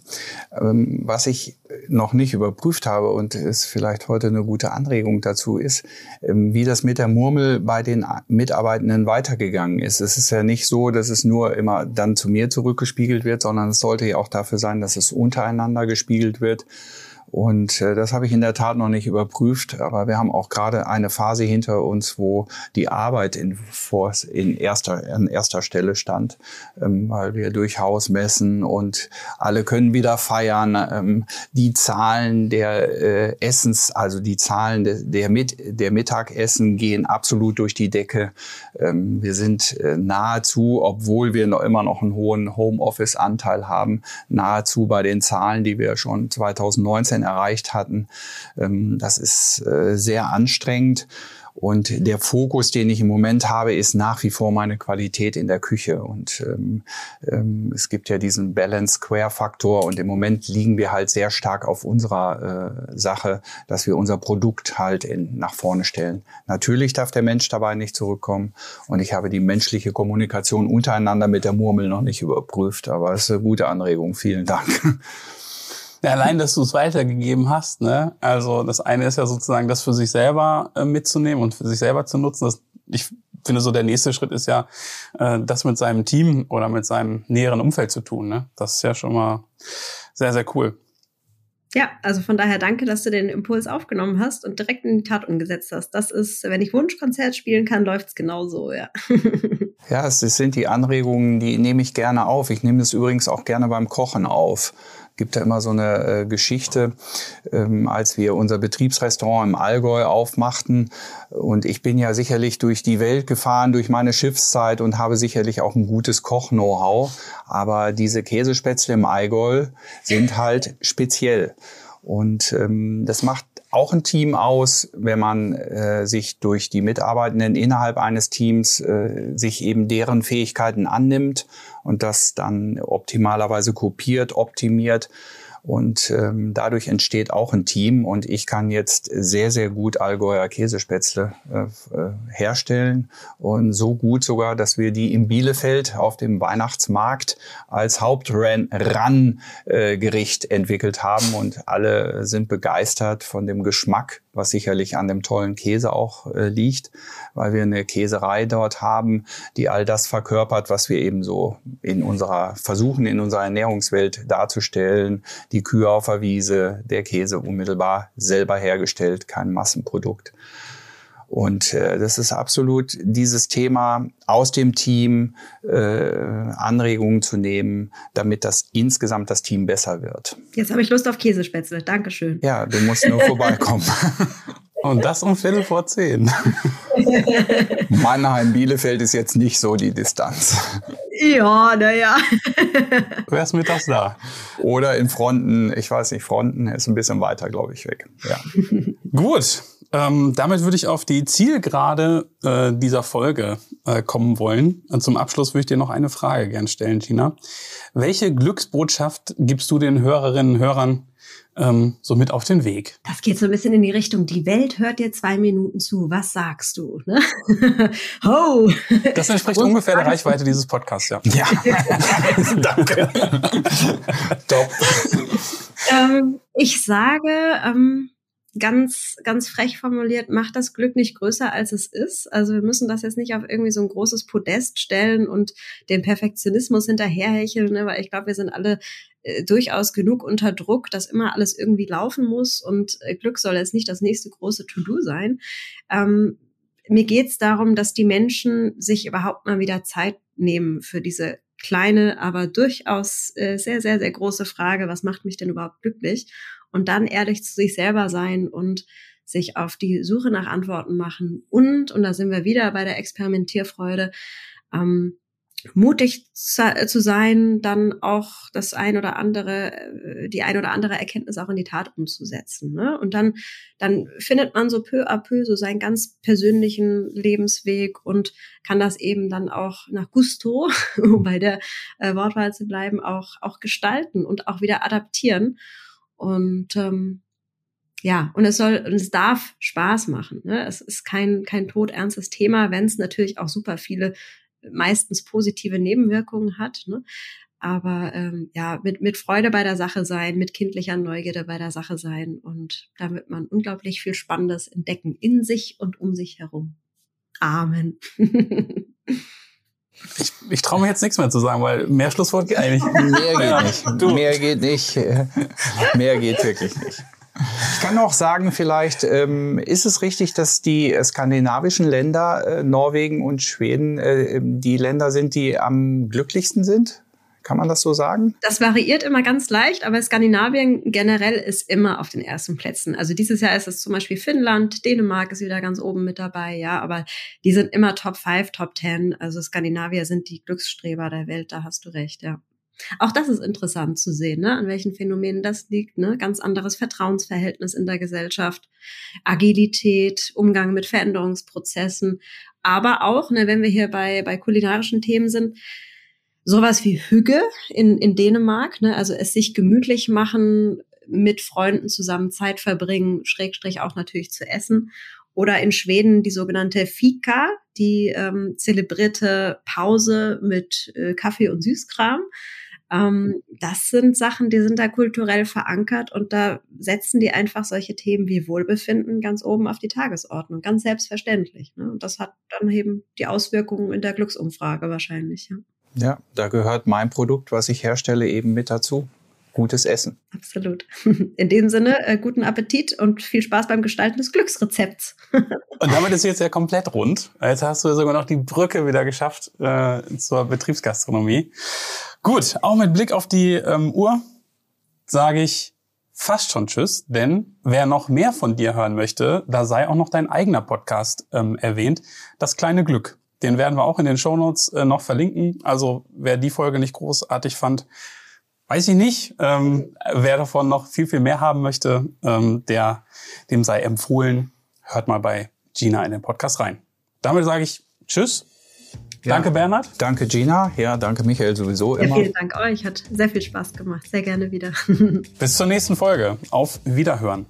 Ähm, was ich noch nicht überprüft habe und es vielleicht heute eine gute Anregung dazu ist, ähm, wie das mit der Murmel bei den Mitarbeitenden weitergegangen ist. Es ist ja nicht so, dass es nur immer dann zu mir zurückgespiegelt wird, sondern es sollte ja auch dafür sein, dass es untereinander gespiegelt wird Und äh, das habe ich in der Tat noch nicht überprüft, aber wir haben auch gerade eine Phase hinter uns, wo die Arbeit in, in, erster, an erster Stelle stand, ähm, weil wir durchaus messen und alle können wieder feiern. Ähm, die Zahlen der äh, Essens, also die Zahlen de, der, Mit, der Mittagessen gehen absolut durch die Decke. Ähm, wir sind äh, nahezu, obwohl wir noch immer noch einen hohen Homeoffice-Anteil haben, nahezu bei den Zahlen, die wir schon 2019 erreicht hatten. Ähm, das ist äh, sehr anstrengend. Und der Fokus, den ich im Moment habe, ist nach wie vor meine Qualität in der Küche. Und ähm, ähm, es gibt ja diesen Balance Square Faktor. Und im Moment liegen wir halt sehr stark auf unserer äh, Sache, dass wir unser Produkt halt in, nach vorne stellen. Natürlich darf der Mensch dabei nicht zurückkommen. Und ich habe die menschliche Kommunikation untereinander mit der Murmel noch nicht überprüft. Aber es ist eine gute Anregung. Vielen Dank. Ja, allein, dass du es weitergegeben hast, ne? Also das eine ist ja sozusagen, das für sich selber äh, mitzunehmen und für sich selber zu nutzen. Das, ich finde so, der nächste Schritt ist ja, äh, das mit seinem Team oder mit seinem näheren Umfeld zu tun. Ne? Das ist ja schon mal sehr, sehr cool. Ja, also von daher danke, dass du den Impuls aufgenommen hast und direkt in die Tat umgesetzt hast. Das ist, wenn ich Wunschkonzert spielen kann, läuft's genauso, ja. ja, es sind die Anregungen, die nehme ich gerne auf. Ich nehme es übrigens auch gerne beim Kochen auf gibt da immer so eine äh, Geschichte, ähm, als wir unser Betriebsrestaurant im Allgäu aufmachten. Und ich bin ja sicherlich durch die Welt gefahren, durch meine Schiffszeit und habe sicherlich auch ein gutes Koch-Know-how. Aber diese Käsespätzle im Allgäu sind halt speziell. Und ähm, das macht auch ein Team aus, wenn man äh, sich durch die Mitarbeitenden innerhalb eines Teams äh, sich eben deren Fähigkeiten annimmt und das dann optimalerweise kopiert, optimiert. Und ähm, dadurch entsteht auch ein Team. Und ich kann jetzt sehr, sehr gut Allgäuer Käsespätzle äh, äh, herstellen. Und so gut sogar, dass wir die in Bielefeld auf dem Weihnachtsmarkt als Hauptran-Gericht entwickelt haben. Und alle sind begeistert von dem Geschmack was sicherlich an dem tollen Käse auch äh, liegt, weil wir eine Käserei dort haben, die all das verkörpert, was wir eben so in unserer versuchen in unserer Ernährungswelt darzustellen. Die Kühe auf der Wiese, der Käse unmittelbar selber hergestellt, kein Massenprodukt. Und äh, das ist absolut dieses Thema aus dem Team äh, Anregungen zu nehmen, damit das insgesamt das Team besser wird. Jetzt habe ich Lust auf Käsespätzle. Dankeschön. Ja, du musst nur vorbeikommen. Und das um Viertel vor zehn. Mannheim-Bielefeld ist jetzt nicht so die Distanz. Ja, naja. Du wärst mittags da. Oder in Fronten, ich weiß nicht, Fronten ist ein bisschen weiter, glaube ich, weg. Ja. Gut, ähm, damit würde ich auf die Zielgerade äh, dieser Folge äh, kommen wollen. Und zum Abschluss würde ich dir noch eine Frage gern stellen, Gina. Welche Glücksbotschaft gibst du den Hörerinnen und Hörern ähm, so mit auf den Weg? Das geht so ein bisschen in die Richtung, die Welt hört dir zwei Minuten zu. Was sagst du? Ne? Ho! Das entspricht Und ungefähr der Reichweite dieses Podcasts, ja. Ja. Danke. Top. Ähm, ich sage, ähm, ganz, ganz frech formuliert, macht das Glück nicht größer, als es ist. Also wir müssen das jetzt nicht auf irgendwie so ein großes Podest stellen und den Perfektionismus hinterherhecheln, ne? weil ich glaube, wir sind alle äh, durchaus genug unter Druck, dass immer alles irgendwie laufen muss und äh, Glück soll jetzt nicht das nächste große To-Do sein. Ähm, mir geht's darum, dass die Menschen sich überhaupt mal wieder Zeit nehmen für diese kleine, aber durchaus äh, sehr, sehr, sehr große Frage, was macht mich denn überhaupt glücklich? Und dann ehrlich zu sich selber sein und sich auf die Suche nach Antworten machen und, und da sind wir wieder bei der Experimentierfreude, ähm, mutig zu sein, dann auch das ein oder andere, äh, die ein oder andere Erkenntnis auch in die Tat umzusetzen. Ne? Und dann, dann findet man so peu à peu so seinen ganz persönlichen Lebensweg und kann das eben dann auch nach Gusto, um bei der äh, Wortwahl zu bleiben, auch, auch gestalten und auch wieder adaptieren. Und ähm, ja, und es soll und es darf Spaß machen. Ne? Es ist kein, kein todernstes Thema, wenn es natürlich auch super viele, meistens positive Nebenwirkungen hat. Ne? Aber ähm, ja, mit, mit Freude bei der Sache sein, mit kindlicher Neugierde bei der Sache sein und damit man unglaublich viel Spannendes entdecken in sich und um sich herum. Amen. Ich, ich traue mir jetzt nichts mehr zu sagen, weil mehr Schlusswort geht eigentlich nicht. Mehr geht nicht. Du. Mehr geht nicht. Mehr geht wirklich nicht. Ich kann auch sagen, vielleicht ähm, ist es richtig, dass die skandinavischen Länder, äh, Norwegen und Schweden, äh, die Länder sind, die am glücklichsten sind? Kann man das so sagen? Das variiert immer ganz leicht, aber Skandinavien generell ist immer auf den ersten Plätzen. Also dieses Jahr ist es zum Beispiel Finnland, Dänemark ist wieder ganz oben mit dabei, ja, aber die sind immer Top 5, Top 10. Also Skandinavier sind die Glücksstreber der Welt, da hast du recht, ja. Auch das ist interessant zu sehen, ne? an welchen Phänomenen das liegt. Ne? Ganz anderes Vertrauensverhältnis in der Gesellschaft, Agilität, Umgang mit Veränderungsprozessen, aber auch, ne, wenn wir hier bei, bei kulinarischen Themen sind, sowas wie Hügge in, in Dänemark, ne? also es sich gemütlich machen, mit Freunden zusammen Zeit verbringen, Schrägstrich auch natürlich zu essen. Oder in Schweden die sogenannte Fika, die ähm, zelebrierte Pause mit äh, Kaffee und Süßkram. Ähm, das sind Sachen, die sind da kulturell verankert und da setzen die einfach solche Themen wie Wohlbefinden ganz oben auf die Tagesordnung, ganz selbstverständlich. Ne? Und das hat dann eben die Auswirkungen in der Glücksumfrage wahrscheinlich. Ja. Ja, da gehört mein Produkt, was ich herstelle, eben mit dazu. Gutes Essen. Absolut. In dem Sinne, äh, guten Appetit und viel Spaß beim Gestalten des Glücksrezepts. und damit ist jetzt ja komplett rund. Jetzt hast du sogar noch die Brücke wieder geschafft äh, zur Betriebsgastronomie. Gut, auch mit Blick auf die ähm, Uhr sage ich fast schon Tschüss, denn wer noch mehr von dir hören möchte, da sei auch noch dein eigener Podcast ähm, erwähnt, das kleine Glück. Den werden wir auch in den Shownotes äh, noch verlinken. Also wer die Folge nicht großartig fand, weiß ich nicht. Ähm, wer davon noch viel, viel mehr haben möchte, ähm, der, dem sei empfohlen, hört mal bei Gina in den Podcast rein. Damit sage ich Tschüss. Ja, danke, Bernhard. Danke, Gina. Ja, danke, Michael, sowieso ja, immer. Vielen Dank euch. Hat sehr viel Spaß gemacht. Sehr gerne wieder. Bis zur nächsten Folge. Auf Wiederhören.